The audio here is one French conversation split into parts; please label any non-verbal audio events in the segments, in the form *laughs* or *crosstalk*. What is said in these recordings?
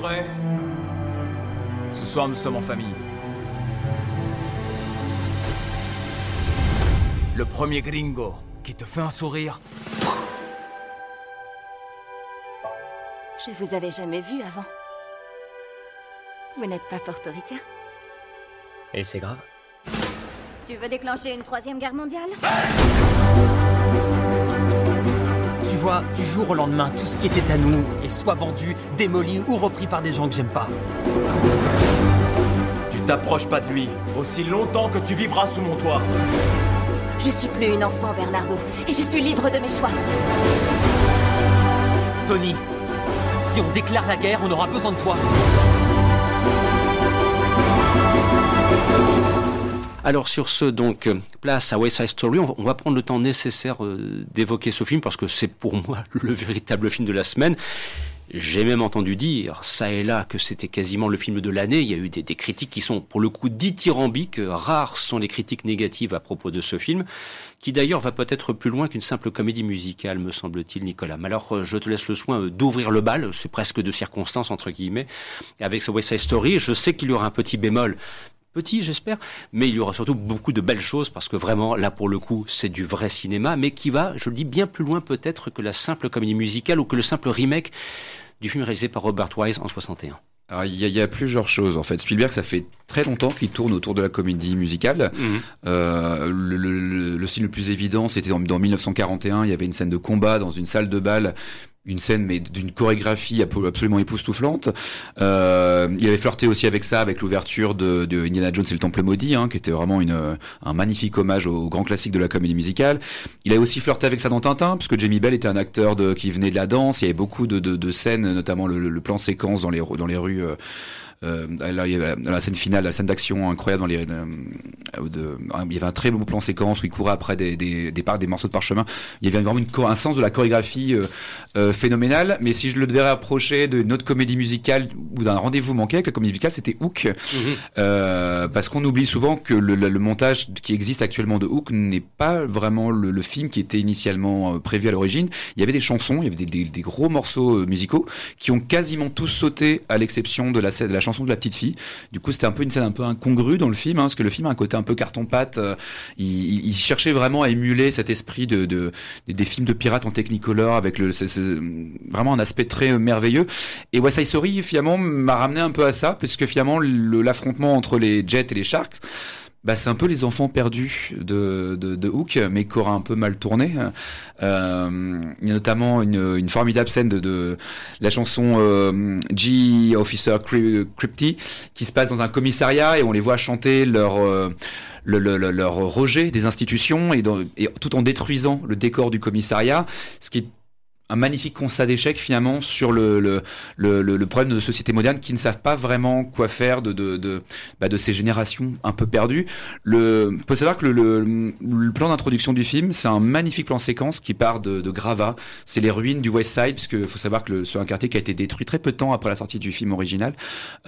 prêt? Ce soir, nous sommes en famille. Le premier gringo qui te fait un sourire. Je vous avais jamais vu avant. Vous n'êtes pas portoricain Et c'est grave Tu veux déclencher une troisième guerre mondiale? Vois, du jour au lendemain, tout ce qui était à nous est soit vendu, démoli ou repris par des gens que j'aime pas. Tu t'approches pas de lui aussi longtemps que tu vivras sous mon toit. Je suis plus une enfant, Bernardo, et je suis libre de mes choix. Tony, si on déclare la guerre, on aura besoin de toi. Alors sur ce, donc, place à West Side Story, on va, prendre le temps nécessaire euh, d'évoquer ce film parce que c'est pour moi *laughs* le véritable film de la semaine. J'ai même entendu dire, ça et là, que c'était quasiment le film de l'année. Il y a eu des, des critiques qui sont, pour le coup, dithyrambiques. Rares sont les critiques négatives à propos de ce film, qui d'ailleurs va peut-être plus loin qu'une simple comédie musicale, me semble-t-il, Nicolas. Mais alors, euh, je te laisse le soin euh, d'ouvrir le bal, c'est presque de circonstance, entre guillemets, avec ce West Side Story. Je sais qu'il y aura un petit bémol, petit, j'espère, mais il y aura surtout beaucoup de belles choses parce que vraiment, là pour le coup, c'est du vrai cinéma, mais qui va, je le dis, bien plus loin peut-être que la simple comédie musicale ou que le simple remake du film réalisé par Robert Wise en 61. Alors, il y, a, il y a plusieurs choses en fait. Spielberg, ça fait très longtemps qu'il tourne autour de la comédie musicale. Euh, le, le- le- le style le plus évident, c'était dans, dans 1941. Il y avait une scène de combat dans une salle de bal. Une scène mais d'une chorégraphie absolument époustouflante. Euh, il avait flirté aussi avec ça, avec l'ouverture de, de Indiana Jones et le Temple maudit, hein, qui était vraiment une, un magnifique hommage au, grand classique de la comédie musicale. Il a aussi flirté avec ça dans Tintin, puisque Jamie Bell était un acteur de, qui venait de la danse. Il y avait beaucoup de, de, scènes, notamment le, le plan séquence dans les, dans les rues. euh, euh, là, il y avait la, la scène finale, la scène d'action incroyable dans les. euh, de- il y avait un très beau plan séquence où il courait après des, des, des, par- des morceaux de parchemin. Il y avait vraiment une, un sens de la chorégraphie euh, euh, phénoménal. Mais si je le devais approcher d'une autre comédie musicale ou d'un rendez-vous manqué avec la comédie musicale, c'était Hook. Euh, parce qu'on oublie souvent que le, le- le montage qui existe actuellement de Hook n'est pas vraiment le, le film qui était initialement euh, prévu à l'origine. Il y avait des chansons, il y avait des, des- des gros morceaux euh, musicaux qui ont quasiment tous sauté à l'exception de la, scène- de la chanson de la petite fille. Du coup, c'était un peu une scène un peu incongrue dans le film, hein, parce que le film a un côté un peu carton-pâte. euh, il, cherchait vraiment à émuler cet esprit de, de- des, films de pirates en technicolor avec le, vraiment un aspect très euh, merveilleux. Et West Side Story, finalement, m'a ramené un peu à ça, puisque finalement, le- l'affrontement entre les Jets et les Sharks, bah, c'est un peu les enfants perdus de, de, de Hook, mais qui aura un peu mal tourné. Euh, il y a notamment une, une formidable scène de, de la chanson euh, G Officer Cry- Crypty qui se passe dans un commissariat et on les voit chanter leur euh, le, le- le- leur rejet des institutions et, dans- et tout en détruisant le décor du commissariat, ce qui un magnifique constat d'échec finalement sur le, le, le, le- problème de sociétés modernes qui ne savent pas vraiment quoi faire de, de, de, bah, de ces générations un peu perdues. Le, faut savoir que le, le, plan d'introduction du film, c'est un magnifique plan séquence qui part de, de Grava. C'est les ruines du West Side, puisque faut savoir que c'est un quartier qui a été détruit très peu de temps après la sortie du film original.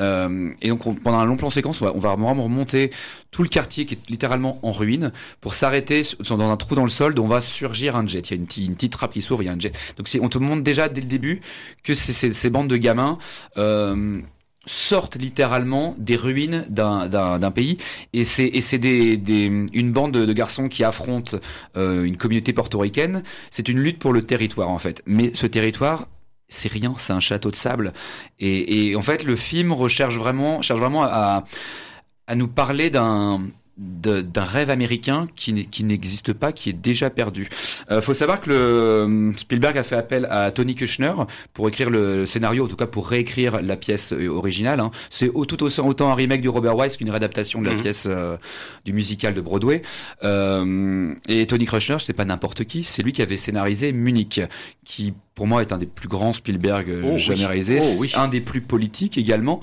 Euh, et donc on- pendant un long plan séquence, on va, on va vraiment remonter tout le quartier qui est littéralement en ruine pour s'arrêter dans un trou dans le sol dont va surgir un jet. Il y a une, une petite trappe qui s'ouvre, il y a un jet. On te montre déjà dès le début que ces, bandes de gamins euh, sortent littéralement des ruines d'un pays. Et c'est une bande de, garçons qui affrontent euh, une communauté portoricaine. C'est une lutte pour le territoire en fait. Mais ce territoire c'est rien c'est un château de sable. Et, en fait le film recherche vraiment cherche vraiment à nous parler d'un d'un rêve américain qui n'existe pas, qui est déjà perdu. Euh, faut savoir que le, euh, Spielberg a fait appel à Tony Kushner pour écrire le scénario, en tout cas pour réécrire la pièce euh, originale. hein. C'est au- tout autant, autant un remake du Robert Wise qu'une réadaptation de la Mhm. pièce euh, du musical de Broadway. Euh, et Tony Kushner, c'est pas n'importe qui, c'est lui qui avait scénarisé Munich, qui pour moi est un des plus grands Spielberg euh, Oh oui. jamais réalisés, Oh oui. un des plus politiques également.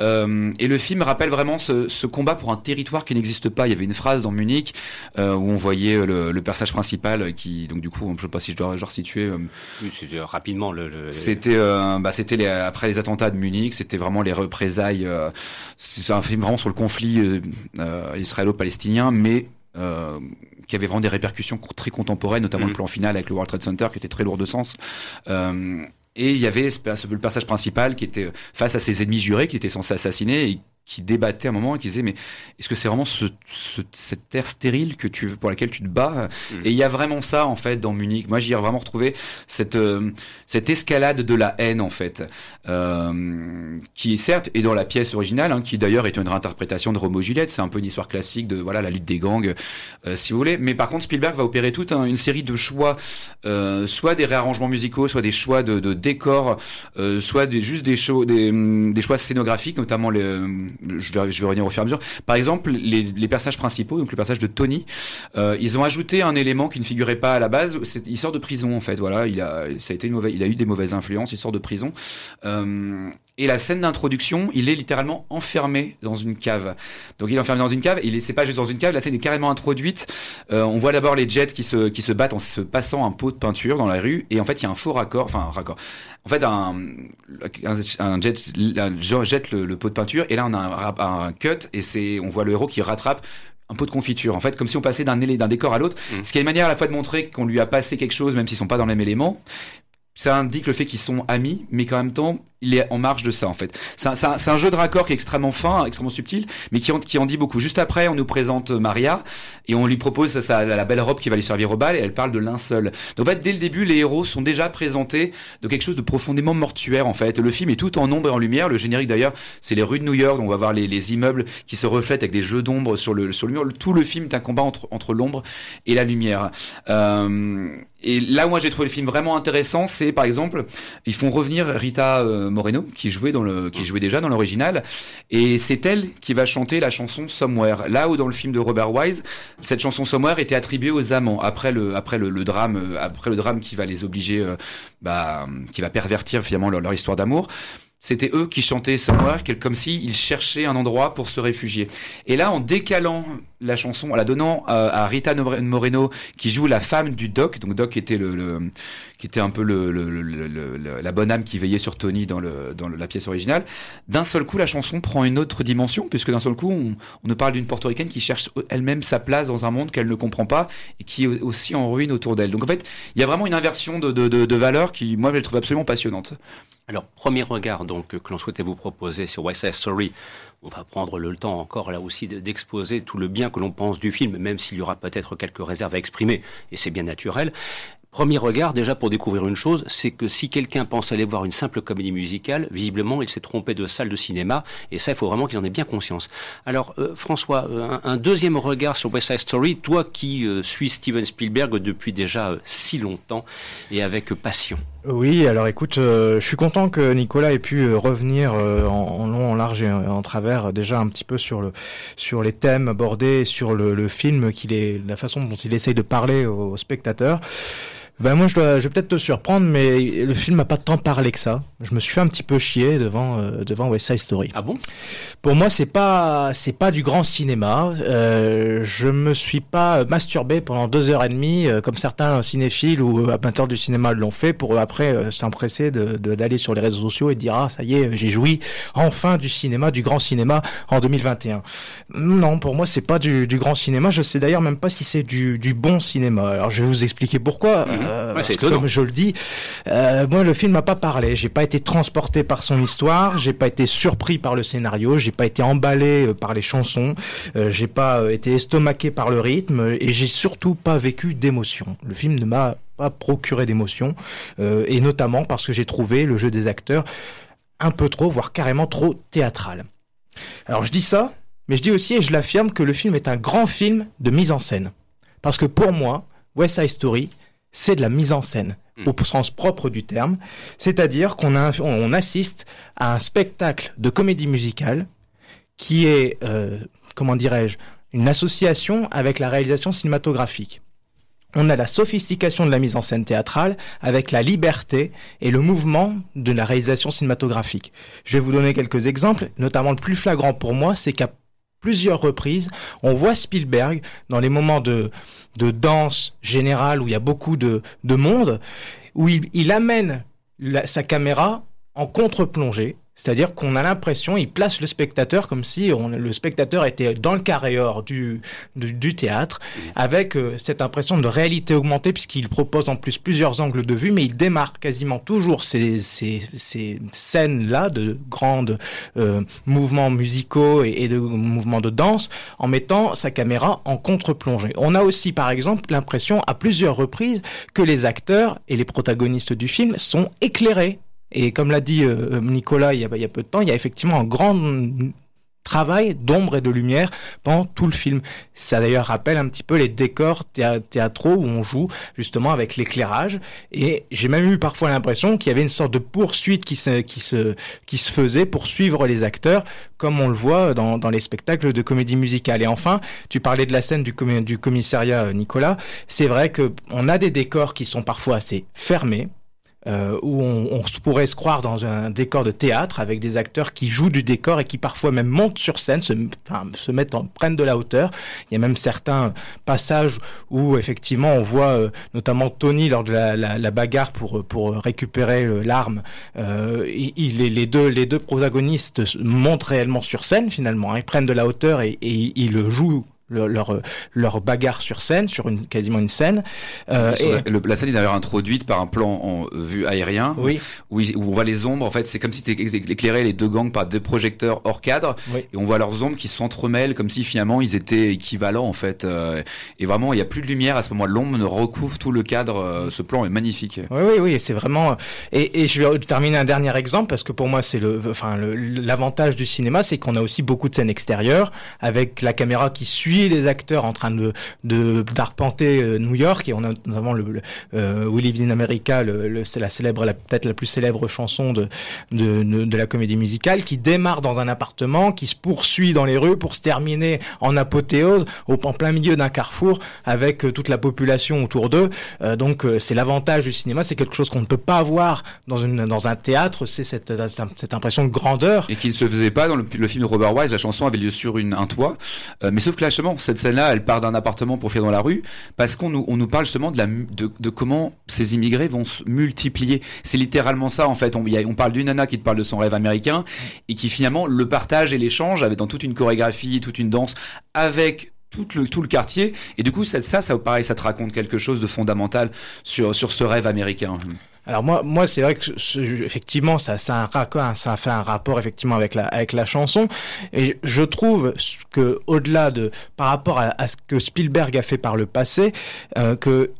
Euh, et le film rappelle vraiment ce, ce combat pour un territoire qui n'existe pas. Il y avait une phrase dans Munich euh, où on voyait le, le personnage principal qui, donc du coup, je sais pas si je dois, je dois resituer. euh, Oui, c'est, euh, rapidement le. le- c'était, euh, bah, c'était les, après les attentats de Munich. C'était vraiment les représailles. euh, c'est un film vraiment sur le conflit israélo-palestinien, mais euh, qui avait vraiment des répercussions très contemporaines, notamment le plan final avec le World Trade Center qui était très lourd de sens. Euh, et il y avait le personnage principal qui était face à ses ennemis jurés, qui était censé assassiner, et qui débattait un moment et qui disait mais est-ce que c'est vraiment ce, cette terre stérile que tu pour laquelle tu te bats? Mm. et il y a vraiment ça en fait dans Munich. Moi j'y ai vraiment retrouvé cette euh, cette escalade de la haine en fait euh, qui certes est dans la pièce originale hein, qui d'ailleurs est une réinterprétation de Romo Juliette. C'est un peu une histoire classique de voilà la lutte des gangs euh, si vous voulez. Mais par contre Spielberg va opérer toute une série de choix euh, soit des réarrangements musicaux soit des choix de, de décors euh, soit des juste des, shows, des, des choix scénographiques notamment les je vais, revenir au fur et à mesure. Par exemple, les, personnages principaux, donc le personnage de Tony, euh, ils ont ajouté un élément qui ne figurait pas à la base. Il sort de prison en fait. Voilà, il a, ça a été une mauvaise, il a eu des mauvaises influences. Il sort de prison. Euh, et la scène d'introduction, il est littéralement enfermé dans une cave. Donc il est enfermé dans une cave. Il est, c'est pas juste dans une cave. La scène est carrément introduite. Euh, on voit d'abord les jets qui se battent en se passant un pot de peinture dans la rue. Et en fait, il y a un faux raccord, enfin un raccord. En fait, un, un, jet jette le, pot de peinture et là on a un, un cut et c'est on voit le héros qui rattrape un pot de confiture. En fait, comme si on passait d'un d'un décor à l'autre. Mm. Ce qui est une manière à la fois de montrer qu'on lui a passé quelque chose, même s'ils sont pas dans le même élément. Ça indique le fait qu'ils sont amis, mais qu'en même temps, il est en marge de ça en fait. C'est un, jeu de raccord qui est extrêmement fin, extrêmement subtil, mais qui en, qui en dit beaucoup. Juste après, on nous présente Maria et on lui propose ça, la belle robe qui va lui servir au bal et elle parle de linceul. Donc en fait, dès le début, les héros sont déjà présentés de quelque chose de profondément mortuaire en fait. Le film est tout en ombre et en lumière. Le générique d'ailleurs, c'est les rues de New York. On va voir les, les immeubles qui se reflètent avec des jeux d'ombre sur le, sur le mur. Tout le film est un combat entre, entre l'ombre et la lumière. Euh, et là où moi j'ai trouvé le film vraiment intéressant, c'est par exemple, ils font revenir Rita euh, Moreno, qui jouait dans le, qui jouait déjà dans l'original, et c'est elle qui va chanter la chanson Somewhere. Là où dans le film de Robert Wise, cette chanson Somewhere était attribuée aux amants. Après le, après le, drame, euh, après le drame qui va les obliger, euh, bah, qui va pervertir finalement leur histoire d'amour c'était eux qui chantaient Somewhere, comme si ils cherchaient un endroit pour se réfugier. Et là, en décalant la chanson, en la donnant euh, à Rita Moreno, qui joue la femme du Doc, donc Doc était le, qui était un peu le, la bonne âme qui veillait sur Tony dans, le, dans la pièce originale. D'un seul coup, la chanson prend une autre dimension, puisque d'un seul coup, on, on nous parle d'une portoricaine qui cherche elle-même sa place dans un monde qu'elle ne comprend pas et qui est aussi en ruine autour d'elle. Donc en fait, il y a vraiment une inversion de, de, de, de valeurs qui, moi, je la trouve absolument passionnante. Alors, premier regard donc que l'on souhaitait vous proposer sur West Side Story, on va prendre le temps encore là aussi d'exposer tout le bien que l'on pense du film, même s'il y aura peut-être quelques réserves à exprimer, et c'est bien naturel. Premier regard, déjà pour découvrir une chose, c'est que si quelqu'un pense aller voir une simple comédie musicale, visiblement il s'est trompé de salle de cinéma, et ça il faut vraiment qu'il en ait bien conscience. Alors euh, François, euh, un, deuxième regard sur West Side Story, toi qui euh, suis Steven Spielberg depuis déjà si longtemps et avec passion. Oui, alors écoute, je suis content que Nicolas ait pu revenir en, long, en large et en, travers déjà un petit peu sur le sur les thèmes abordés, sur le, le film qu'il est, la façon dont il essaye de parler aux spectateurs. Ben moi je, dois, je vais peut-être te surprendre, mais le film n'a pas tant parlé que ça. Je me suis fait un petit peu chier devant euh, devant West Side Story. Ah bon? Pour moi c'est pas c'est pas du grand cinéma. Euh, je me suis pas masturbé pendant deux heures et demie euh, comme certains cinéphiles ou amateurs du cinéma l'ont fait pour après s'empresser de d'aller sur les réseaux sociaux et dire ah ça y est j'ai joui enfin du cinéma du grand cinéma en 2021. Non pour moi c'est pas du, du grand cinéma. Je sais d'ailleurs même pas si c'est du, du bon cinéma. Alors je vais vous expliquer pourquoi. Mhm. Euh, comme je le dis, euh, moi le film m'a pas parlé. J'ai pas été transporté par son histoire. J'ai pas été surpris par le scénario. J'ai pas été emballé euh, par les chansons. j'ai pas été estomaqué par le rythme et j'ai surtout pas vécu d'émotion. Le film ne m'a pas procuré d'émotion et notamment parce que j'ai trouvé le jeu des acteurs un peu trop, voire carrément trop théâtral. Alors je dis ça, mais je dis aussi et je l'affirme que le film est un grand film de mise en scène. Parce que pour moi, West Side Story, c'est de la mise en scène hmm. au sens propre du terme, c'est-à-dire qu'on on assiste à un spectacle de comédie musicale qui est, euh, comment dirais-je, une association avec la réalisation cinématographique. On a la sophistication de la mise en scène théâtrale avec la liberté et le mouvement de la réalisation cinématographique. Je vais vous donner quelques exemples, notamment le plus flagrant pour moi, c'est qu'à plusieurs reprises, on voit Spielberg dans les moments de, de danse générale où il y a beaucoup de, de monde, où il, il amène sa caméra en contre-plongée C'est-à-dire qu'on a l'impression, il place le spectateur comme si le spectateur était dans le carré or du, théâtre, avec euh, cette impression de réalité augmentée, puisqu'il propose en plus plusieurs angles de vue, mais il démarre quasiment toujours ces, scènes-là de grands euh, mouvements musicaux et, de mouvements de danse, en mettant sa caméra en contre-plongée. On a aussi, par exemple, l'impression à plusieurs reprises que les acteurs et les protagonistes du film sont éclairés et comme l'a dit euh, Nicolas il y, a, il y, a, peu de temps, il y a effectivement un grand travail d'ombre et de lumière pendant tout le film. Ça d'ailleurs rappelle un petit peu les décors théâtraux où on joue justement avec l'éclairage. Et j'ai même eu parfois l'impression qu'il y avait une sorte de poursuite qui se, faisait pour suivre les acteurs, comme on le voit dans, les spectacles de comédie musicale. Et enfin, tu parlais de la scène du, commissariat, Nicolas. C'est vrai que on a des décors qui sont parfois assez fermés euh, où on, on, pourrait se croire dans un décor de théâtre avec des acteurs qui jouent du décor et qui parfois même montent sur scène, se, enfin, se mettent en prennent de la hauteur. Il y a même certains passages où effectivement on voit euh, notamment Tony lors de la, la, la, bagarre pour pour récupérer euh, l'arme. Euh, il, les deux les deux protagonistes montent réellement sur scène finalement. Hein, ils prennent de la hauteur et, et ils jouent leur, leur bagarre sur scène, sur une, quasiment une scène. Euh, et... la, la, scène est d'ailleurs introduite par un plan en vue aérien, oui. où, où, on voit les ombres. En fait, c'est comme si tu éclairé les deux gangs par deux projecteurs hors cadre, oui. et on voit leurs ombres qui s'entremêlent comme si finalement ils étaient équivalents en fait. Euh, et vraiment, il n'y a plus de lumière à ce moment. L'ombre ne recouvre tout le cadre. Euh, ce plan est magnifique. Oui, oui, oui, c'est vraiment. Et, et, je vais terminer un dernier exemple parce que pour moi, c'est le, enfin, l'avantage du cinéma, c'est qu'on a aussi beaucoup de scènes extérieures avec la caméra qui suit les acteurs en train de d'arpenter euh, New York et on a notamment le, le euh, We Live in America, le, le c'est la célèbre, peut-être la plus célèbre chanson de, de, de la comédie musicale qui démarre dans un appartement, qui se poursuit dans les rues pour se terminer en apothéose au en plein milieu d'un carrefour avec euh, toute la population autour d'eux. Euh, donc c'est l'avantage du cinéma, c'est quelque chose qu'on ne peut pas avoir dans une dans un théâtre, c'est cette cette impression de grandeur et qui ne se faisait pas dans le, film de Robert Wise. La chanson avait lieu sur une un toit, mais sauf que là justement cette scène-là, elle part d'un appartement pour faire dans la rue, parce qu'on nous, on nous parle justement de, la, de, comment ces immigrés vont se multiplier. C'est littéralement ça, en fait. On parle d'une nana qui te parle de son rêve américain, et qui finalement le partage et l'échange avec dans toute une chorégraphie, toute une danse, avec tout le, tout le quartier. Et du coup, ça, ça, ça, pareil, ça te raconte quelque chose de fondamental sur, sur ce rêve américain. Alors moi, moi c'est vrai que ce, effectivement, ça, ça, ça fait un rapport effectivement avec la, avec la chanson. Et je trouve que au-delà de, par rapport à, à, ce que Spielberg a fait par le passé, euh, que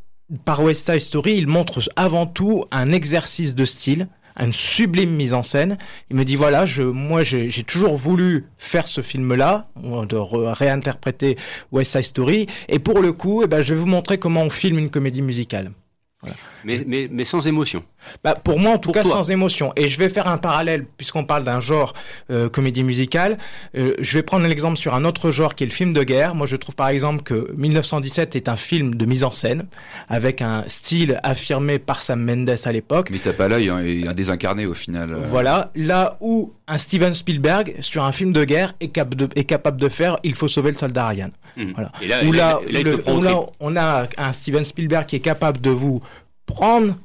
par West Side Story, il montre avant tout un exercice de style une sublime mise en scène. Il me dit voilà, je, moi j'ai toujours voulu faire ce film-là, de réinterpréter West Side Story, et pour le coup, eh ben, je vais vous montrer comment on filme une comédie musicale. Mais, mais, mais, sans émotion. Bah, pour moi, en tout pour cas, toi. sans émotion. Et je vais faire un parallèle, puisqu'on parle d'un genre euh, comédie musicale. Euh, je vais prendre l'exemple sur un autre genre qui est le film de guerre. Moi, je trouve par exemple que 1917 est un film de mise en scène, avec un style affirmé par Sam Mendes à l'époque. Mais t'as pas l'œil, hein, et un désincarné au final. Euh... Voilà. Là où un Steven Spielberg, sur un film de guerre, est, cap de, est capable de faire Il faut sauver le soldat Ryan. Mmh. Voilà. Et là, où là, là, là, le, où là on a un Steven Spielberg qui est capable de vous prendre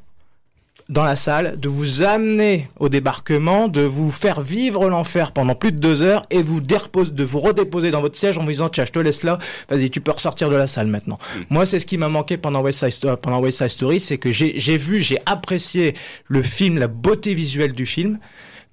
dans la salle, de vous amener au débarquement, de vous faire vivre l'enfer pendant plus de deux heures et vous dépose, de vous redéposer dans votre siège en vous disant tiens je te laisse là, vas-y tu peux ressortir de la salle maintenant. Mm. Moi c'est ce qui m'a manqué pendant West Side Story, pendant West Side Story, c'est que j'ai vu, j'ai apprécié le film, la beauté visuelle du film.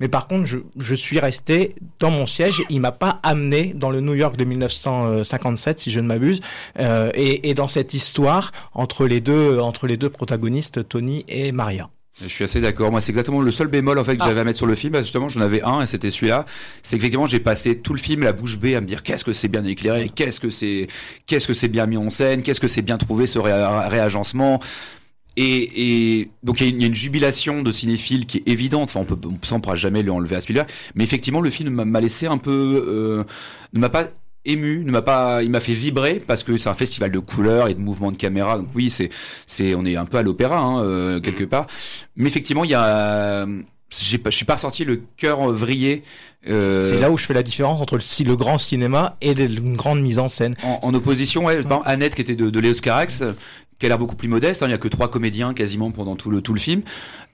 Mais par contre, je, je suis resté dans mon siège. Il m'a pas amené dans le New York de 1957, si je ne m'abuse, euh, et, et dans cette histoire entre les deux, entre les deux protagonistes, Tony et Maria. Je suis assez d'accord. Moi, c'est exactement le seul bémol en fait que ah. j'avais à mettre sur le film. Justement, j'en avais un et c'était celui-là. C'est qu'effectivement, j'ai passé tout le film la bouche bée à me dire qu'est-ce que c'est bien éclairé, qu'est-ce que c'est, qu'est-ce que c'est bien mis en scène, qu'est-ce que c'est bien trouvé ce ré réagencement. Et, et, donc il y, y, a une jubilation de cinéphiles qui est évidente. Enfin, on peut, on, on pourra jamais lui enlever à Spielberg. Mais effectivement, le film m'a laissé un peu, euh, ne m'a pas ému, ne m'a pas, il m'a fait vibrer parce que c'est un festival de couleurs et de mouvements de caméra. Donc oui, c'est, c'est, on est un peu à l'opéra hein, euh, quelque part. Mais effectivement, il y a, j'ai pas, je suis pas sorti le cœur vrillé. Euh... C'est là où je fais la différence entre le, le grand cinéma et une grande mise en scène. En, en opposition, ouais, Annette qui était de, de Léos Carax, qui a l'air beaucoup plus modeste. hein, Il n'y a que trois comédiens quasiment pendant tout le tout le film.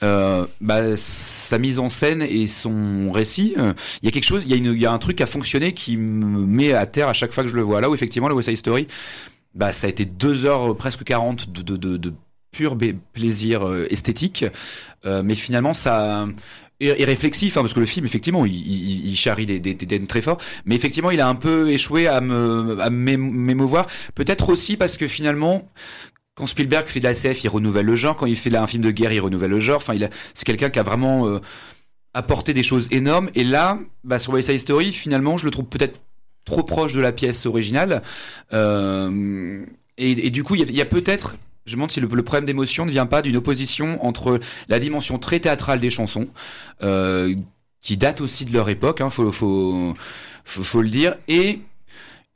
Euh, bah, sa mise en scène et son récit, euh, il y a quelque chose, il y a une, il y a un truc à fonctionner qui me met à terre à chaque fois que je le vois. Là où effectivement la West Side Story, bah ça a été deux heures presque 40 de de, de, de pur plaisir euh, esthétique, mais finalement ça et, réflexif hein, parce que le film effectivement il, charrie des, des, très forts mais effectivement il a un peu échoué à me à m'é- m'émouvoir peut-être aussi parce que finalement quand Spielberg fait de la SF, il renouvelle le genre. Quand il fait là un film de guerre, il renouvelle le genre. Enfin, il c'est quelqu'un qui a vraiment euh, apporté des choses énormes. Et là, bah, sur West Side Story, finalement, je le trouve peut-être trop proche de la pièce originale. Euh, et, du coup, il y a, peut-être, je me demande si le, problème d'émotion ne vient pas d'une opposition entre la dimension très théâtrale des chansons, euh, qui date aussi de leur époque, hein, faut le dire, et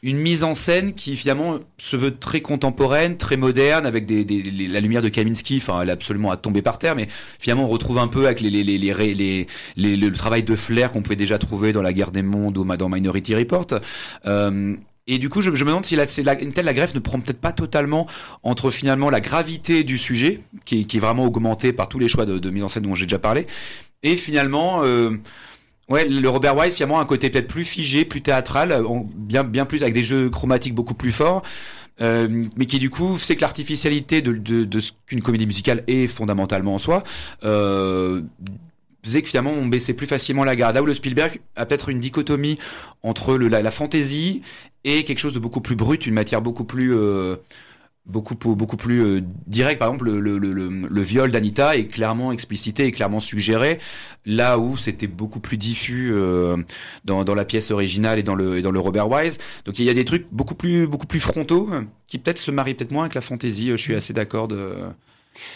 une mise en scène qui finalement se veut très contemporaine, très moderne, avec des, des- les- la lumière de Kaminski. Enfin, elle est absolument à tomber par terre, mais finalement on retrouve un peu avec les, les, les, le travail de flair qu'on pouvait déjà trouver dans la Guerre des Mondes ou dans Minority Report. Euh, et du coup, je, je me demande si la, la, une telle la greffe ne prend peut-être pas totalement entre finalement la gravité du sujet, qui, qui est vraiment augmentée par tous les choix de, de mise en scène dont j'ai déjà parlé, et finalement. Euh, Ouais, le Robert Wise finalement a un côté peut-être plus figé, plus théâtral, en- bien bien plus avec des jeux chromatiques beaucoup plus forts, euh, mais qui du coup fait que l'artificialité de, de, de ce qu'une comédie musicale est fondamentalement en soi euh, faisait que finalement on baissait plus facilement la garde. Là où le Spielberg a peut-être une dichotomie entre le, la, la fantaisie et quelque chose de beaucoup plus brut, une matière beaucoup plus euh, beaucoup beaucoup plus euh, direct par exemple le, le, le, le- viol d'Anita est clairement explicité et clairement suggéré là où c'était beaucoup plus diffus euh, dans, dans la pièce originale et dans le et dans le Robert Wise donc il y a des trucs beaucoup plus beaucoup plus frontaux euh, qui peut-être se marient peut-être moins avec la fantaisie je suis assez d'accord de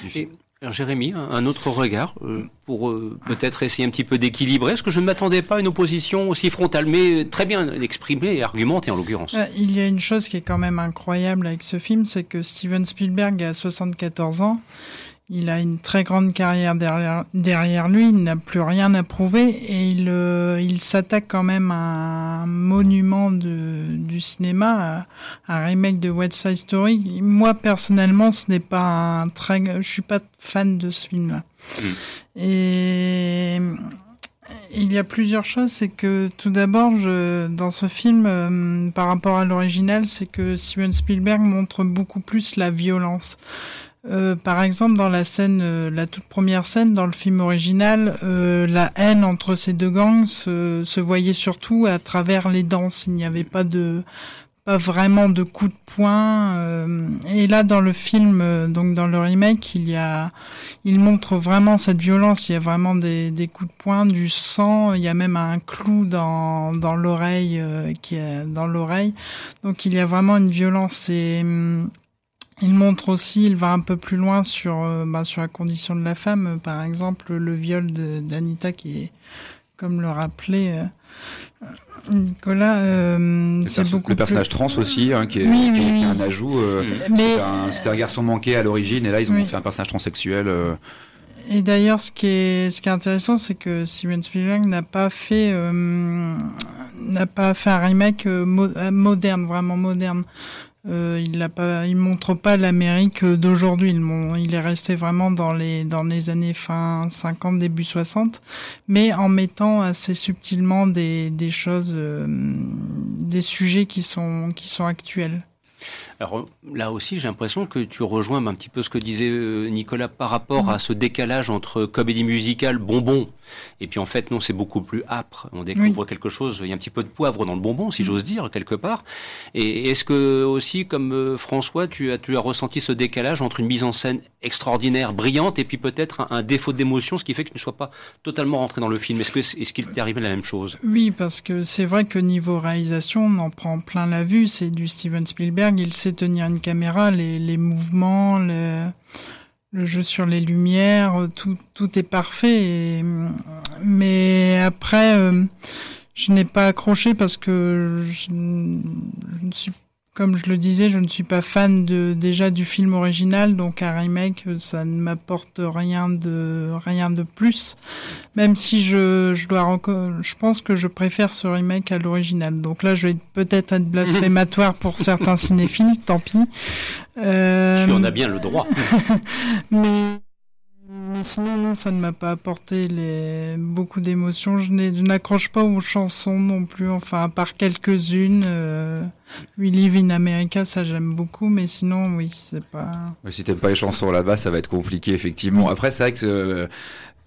du film. Alors, Jérémy, un- autre regard euh, pour euh, peut-être essayer un petit peu d'équilibrer, parce que je ne m'attendais pas à une opposition aussi frontale, mais très bien exprimée et argumentée en l'occurrence. Euh, Il y a une chose qui est quand même incroyable avec ce film, c'est que Steven Spielberg a 74 ans. Il a une très grande carrière derrière, derrière lui, il n'a plus rien à prouver et il, euh, il s'attaque quand même à un monument de, du cinéma, à un remake de West Side Story. Moi personnellement, ce n'est pas un très, je suis pas fan de ce film-là. Et il y a plusieurs choses, c'est que tout d'abord, je, dans ce film, euh, par rapport à l'original, c'est que Steven Spielberg montre beaucoup plus la violence. Euh, par exemple, dans la scène, euh, la toute première scène dans le film original, euh, la haine entre ces deux gangs se, se voyait surtout à travers les danses. Il n'y avait pas de pas vraiment de coups de poing. euh, et là, dans le film, euh, donc dans le remake, il y a, il montre vraiment cette violence. Il y a vraiment des, des coups de poing, du sang. Il y a même un clou dans dans l'oreille qui est dans l'oreille. Donc il y a vraiment une violence et hum, il montre aussi, il va un peu plus loin sur euh, bah, sur la condition de la femme. Euh, Par exemple, le viol de- d'Anita qui est, comme le rappelait euh, Nicolas, euh, le, c'est beaucoup le plus- personnage trans aussi hein, qui est, Oui, qui est- oui, qui est oui. un ajout euh, Mais c'était un, un garçon manqué à l'origine et là ils ont Oui. fait un personnage transsexuel euh, Et d'ailleurs, ce qui est ce qui est intéressant, c'est que Steven Spielberg n'a pas fait euh, n'a pas fait un remake mo- moderne, vraiment moderne. Euh, il n'a pas, montre pas l'Amérique d'aujourd'hui. Il, est resté vraiment dans les années fin 50, début 60, mais en mettant assez subtilement des des choses, euh, des sujets qui sont qui sont actuels. Alors là aussi, j'ai l'impression que tu rejoins un petit peu ce que disait euh, Nicolas par rapport à ce décalage entre comédie musicale, bonbon, et puis en fait, non, c'est beaucoup plus âpre. On découvre quelque chose, il y a un petit peu de poivre dans le bonbon, si j'ose dire, quelque part. Et est-ce que aussi, comme euh, François, tu as, tu as ressenti ce décalage entre une mise en scène extraordinaire, brillante, et puis peut-être un, un défaut d'émotion, ce qui fait que tu ne sois pas totalement rentré dans le film? Est-ce qu'il t'est arrivé la même chose? Oui, parce que c'est vrai que niveau réalisation, on en prend plein la vue. C'est du Steven Spielberg. Il sait tenir une caméra, les, mouvements, le, jeu sur les lumières, tout, tout est parfait. Et, mais après, euh, je n'ai pas accroché parce que je, je ne suis comme je le disais, je ne suis pas fan de déjà du film original, donc un remake, ça ne m'apporte rien de rien de plus. Même si je, je dois je pense que je préfère ce remake à l'original. Donc là, je vais peut-être être blasphématoire pour *laughs* certains cinéphiles, tant pis. Euh... Tu en as bien le droit. *laughs* Mais sinon, ça ne m'a pas apporté les... beaucoup d'émotions. Je n'accroche pas aux chansons non plus, enfin, à part quelques-unes. Euh... We Live in America, ça j'aime beaucoup, mais sinon, oui, c'est pas. Si t'aimes pas les chansons là-bas, ça va être compliqué, effectivement. Après, c'est vrai que euh,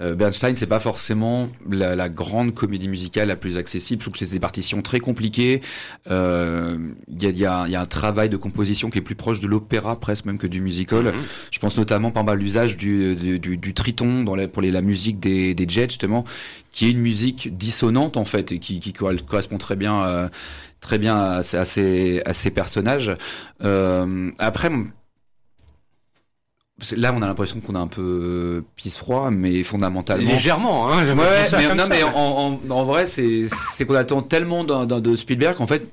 euh, Bernstein, c'est pas forcément la, grande comédie musicale la plus accessible. Je trouve que c'est des partitions très compliquées. Il euh, y, a, un travail de composition qui est plus proche de l'opéra presque même que du musical. Mhm. Je pense notamment par l'usage du, du, triton dans pour les, la musique des, des Jets justement, qui est une musique dissonante en fait et qui, qui correspond très bien. Euh, très bien à, ces, à ces personnages. après, là, on a l'impression qu'on a un peu pisse froid, mais fondamentalement. Légèrement, hein. Ouais, mais, non, mais en, en, vrai, c'est qu'on attend tellement de Spielberg qu'en fait,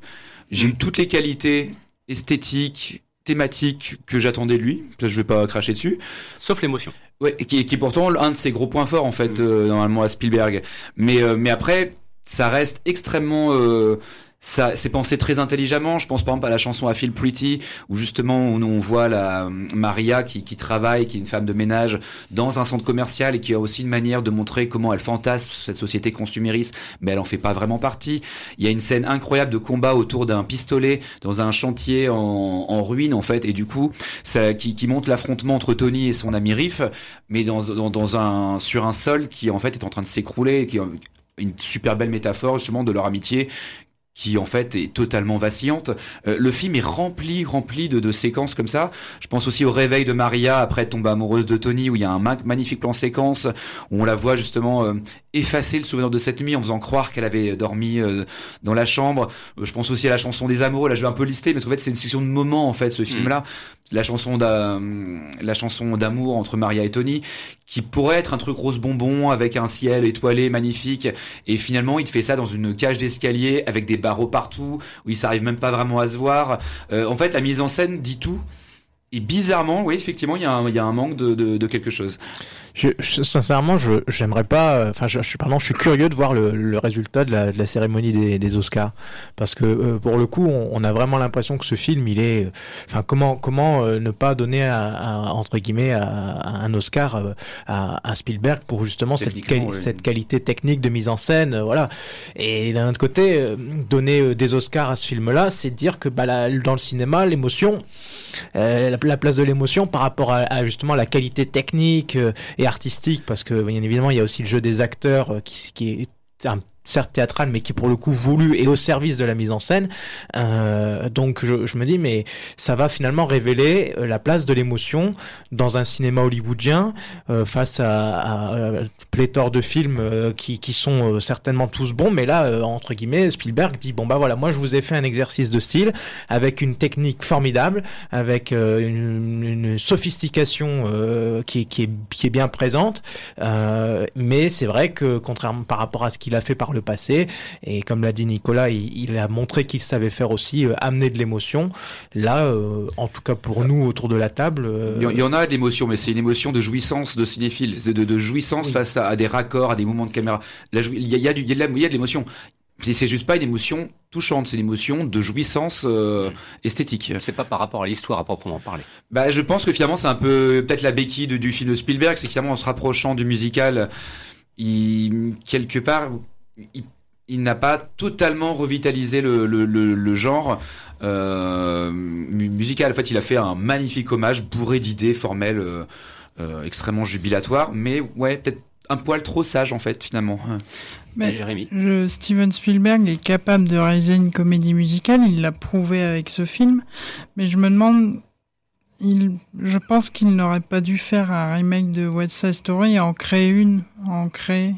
j'ai eu toutes les qualités esthétiques, thématiques que j'attendais de lui. Je vais pas cracher dessus. Sauf l'émotion. Ouais, qui, qui est pourtant un de ses gros points forts, en fait, mm. euh, normalement, à Spielberg. Mais, euh, mais après, ça reste extrêmement. Euh, ça c'est pensé très intelligemment. Je pense par exemple à la chanson à Feel Pretty où justement on, voit la Maria qui, qui, travaille, qui est une femme de ménage dans un centre commercial et qui a aussi une manière de montrer comment elle fantasme cette société consumériste, mais elle en fait pas vraiment partie. Il y a une scène incroyable de combat autour d'un pistolet dans un chantier en, en, ruine en fait et du coup ça qui, qui montre l'affrontement entre Tony et son ami Riff, mais dans, dans, dans un sur un sol qui en fait est en train de s'écrouler, qui une super belle métaphore justement de leur amitié qui en fait est totalement vacillante. Euh, le film est rempli, rempli de, séquences comme ça. Je pense aussi au réveil de Maria après tomber amoureuse de Tony, où il y a un magnifique plan séquence où on la voit justement euh, effacer le souvenir de cette nuit en faisant croire qu'elle avait dormi euh, dans la chambre. je pense aussi à la chanson des amoureux. Là, je vais un peu lister, mais en fait, c'est une session de moments en fait, ce mm. film-là. La chanson la chanson d'amour entre Maria et Tony, qui pourrait être un truc rose bonbon avec un ciel étoilé magnifique, et finalement, il fait ça dans une cage d'escalier avec des partout, où il s'arrive même pas vraiment à se voir. Euh, en fait, la mise en scène dit tout. Et bizarrement, oui, effectivement, il y, a un, manque de quelque chose. Je, sincèrement, je j'aimerais pas. Euh, enfin, je, je, pardon, je suis curieux de voir le, le résultat de la, de la, cérémonie des, des, Oscars, parce que euh, pour le coup, on, on a vraiment l'impression que ce film, il est. Euh, enfin, comment comment ne pas donner à, entre guillemets un Oscar à, Spielberg pour justement cette, cette qualité technique de mise en scène, voilà. Et d'un autre côté, donner des Oscars à ce film-là, c'est dire que bah, dans le cinéma, l'émotion, la, la, place de l'émotion par rapport à, justement la qualité technique et artistique, parce que bien évidemment, il y a aussi le jeu des acteurs euh, qui, qui est un certes théâtrale, mais qui pour le coup voulu et au service de la mise en scène. Euh, donc je, je, me dis, mais ça va finalement révéler euh, la place de l'émotion dans un cinéma hollywoodien euh, face à, à, pléthore de films euh, qui, qui sont euh, certainement tous bons, mais là, entre guillemets, Spielberg dit, bon bah voilà, moi je vous ai fait un exercice de style avec une technique formidable, avec une, une, sophistication qui, qui, est, qui est bien présente, mais c'est vrai que contrairement par rapport à ce qu'il a fait par le passé. Et comme l'a dit Nicolas, il, a montré qu'il savait faire aussi euh, amener de l'émotion. Là, euh, en tout cas pour nous autour de la table. Euh, il y en a de l'émotion, mais c'est une émotion de jouissance de cinéphile, de, de jouissance face à, des raccords, à des mouvements de caméra. il, y a, il, y a il y a de l'émotion. C'est juste pas une émotion touchante, c'est une émotion de jouissance esthétique. C'est pas par rapport à l'histoire à proprement parler. Bah, je pense que finalement c'est un peu peut-être la béquille du film de Spielberg, c'est finalement en se rapprochant du musical, il, quelque part il, n'a pas totalement revitalisé le, genre euh, musical. En fait, il a fait un magnifique hommage bourré d'idées formelles, euh, euh, extrêmement jubilatoires, mais ouais, peut-être un poil trop sage en fait finalement. Mais Jérémy? Steven Spielberg est capable de réaliser une comédie musicale, il l'a prouvé avec ce film, mais je me demande il, je pense qu'il n'aurait pas dû faire un remake de West Side Story et en créer une, en créer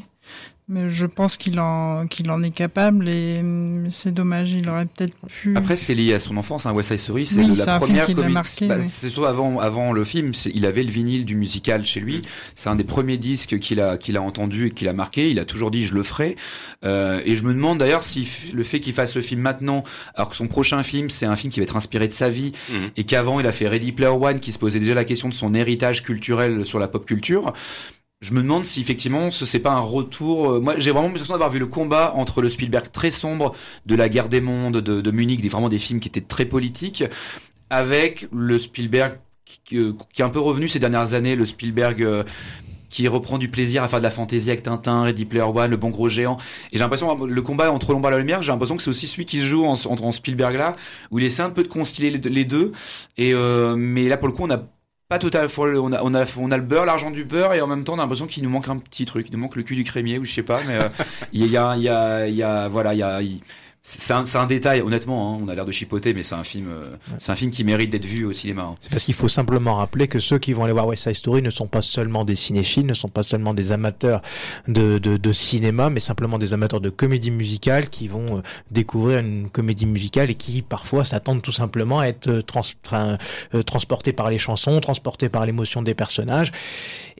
Mais je pense qu'il en, qu'il en est capable et hum, c'est dommage, il aurait peut-être pu. Après, c'est lié à son enfance. Hein. West Side Story, c'est Oui, la un film première qui l'a comédie- marqué, bah, oui. C'est soit avant, avant le film, il avait le vinyle du musical chez lui. C'est un des premiers disques qu'il a, qu'il a entendu et qu'il a marqué. Il a toujours dit je le ferai. Euh, et je me demande d'ailleurs si le fait qu'il fasse le film maintenant, alors que son prochain film, c'est un film qui va être inspiré de sa vie Mhm. et qu'avant il a fait Ready Player One, qui se posait déjà la question de son héritage culturel sur la pop culture. Je me demande si effectivement ce c'est pas un retour. euh, Moi, j'ai vraiment l'impression d'avoir vu le combat entre le Spielberg très sombre de la guerre des mondes de, de Munich, des, vraiment des films qui étaient très politiques, avec le Spielberg qui, qui- qui est un peu revenu ces dernières années, le Spielberg. euh, qui reprend du plaisir à faire de la fantaisie avec Tintin, Ready Player One, Le Bon Gros Géant. Et j'ai l'impression, le combat entre l'ombre et la lumière, j'ai l'impression que c'est aussi celui qui se joue en, en, en Spielberg là, où il essaie un peu de concilier les deux. Et euh, mais là, pour le coup, on a pas total, on a, on a, on a le beurre, l'argent du beurre, et en même temps, on a l'impression qu'il nous manque un petit truc. Il nous manque le cul du crémier, ou je sais pas, mais euh, il y, a, y a, y a, voilà, il- c'est un, détail, honnêtement, hein, on a l'air de chipoter, mais c'est un film, euh, c'est un film qui mérite d'être vu au cinéma. hein. C'est parce qu'il faut simplement rappeler que ceux qui vont aller voir West Side Story ne sont pas seulement des cinéphiles, ne sont pas seulement des amateurs de, de, de cinéma, mais simplement des amateurs de comédie musicale qui vont euh, découvrir une comédie musicale et qui parfois s'attendent tout simplement à être euh, trans, tra- euh, transportés par les chansons, transportés par l'émotion des personnages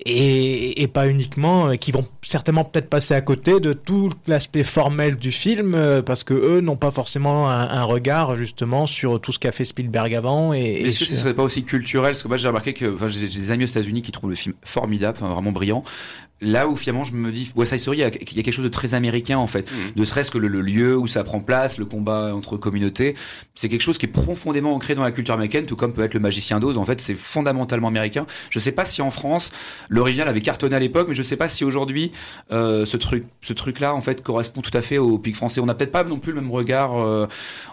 et, et pas uniquement, qui vont certainement peut-être passer à côté de tout l'aspect formel du film parce que eux n'ont pas forcément un, un regard justement sur tout ce qu'a fait Spielberg avant et, et Est-ce que ce sur- serait pas aussi culturel? Parce que moi j'ai remarqué que enfin, j'ai j'ai des amis aux États-Unis qui trouvent le film formidable, enfin, vraiment brillant. Là où finalement je me dis, West Side Story, il y a, il y a quelque chose de très américain en fait. Mhm. Ne serait-ce que le, le lieu où ça prend place, le combat entre communautés, c'est quelque chose qui est profondément ancré dans la culture américaine, tout comme peut être le Magicien d'Oz. En fait, c'est fondamentalement américain. Je sais pas si en France l'original avait cartonné à l'époque, mais je sais pas si aujourd'hui euh, ce truc, ce truc-là en fait correspond tout à fait au pic français. On n'a peut-être pas non plus le même regard. euh,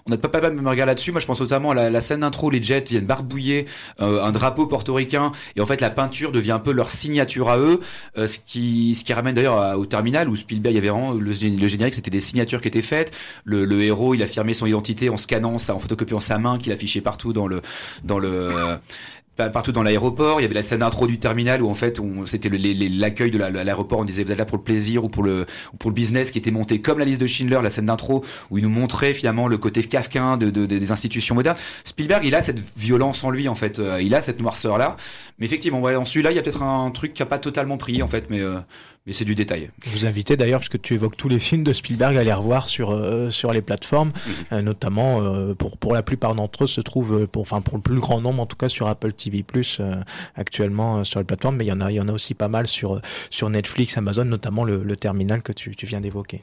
on n'a pas, pas le même regard là-dessus. Moi, je pense notamment à la, la scène d'intro, les Jets viennent barbouiller euh, un drapeau portoricain et en fait la peinture devient un peu leur signature à eux, euh, ce qui ce qui ramène d'ailleurs au terminal où Spielberg il y avait vraiment le, gé- le générique, c'était des signatures qui étaient faites. Le, héros, il affirmait son identité en scannant ça, en photocopiant sa main qu'il affichait partout dans le dans le partout dans l'aéroport. Il y avait la scène d'intro du terminal où en fait c'était l'accueil de la- l'aéroport. On disait vous êtes là pour le plaisir ou pour le ou pour le business qui était monté comme la liste de Schindler, la scène d'intro où il nous montrait finalement le côté kafkain de, de- des institutions modernes. Spielberg, il a cette violence en lui en fait. Euh, il a cette noirceur là. Mais effectivement, ouais, en celui-là, il y a peut-être un truc qui a pas totalement pris en fait, mais euh, mais c'est du détail. vous inviter d'ailleurs, parce que tu évoques tous les films de Spielberg, à les revoir sur, euh, sur les plateformes, euh, notamment euh, pour, pour la plupart d'entre eux se trouvent, euh, pour, enfin pour le plus grand nombre en tout cas sur Apple TV euh, actuellement euh, sur les plateformes, mais il y en a, il y en a aussi pas mal sur, sur Netflix, Amazon, notamment le, le terminal que tu, tu viens d'évoquer.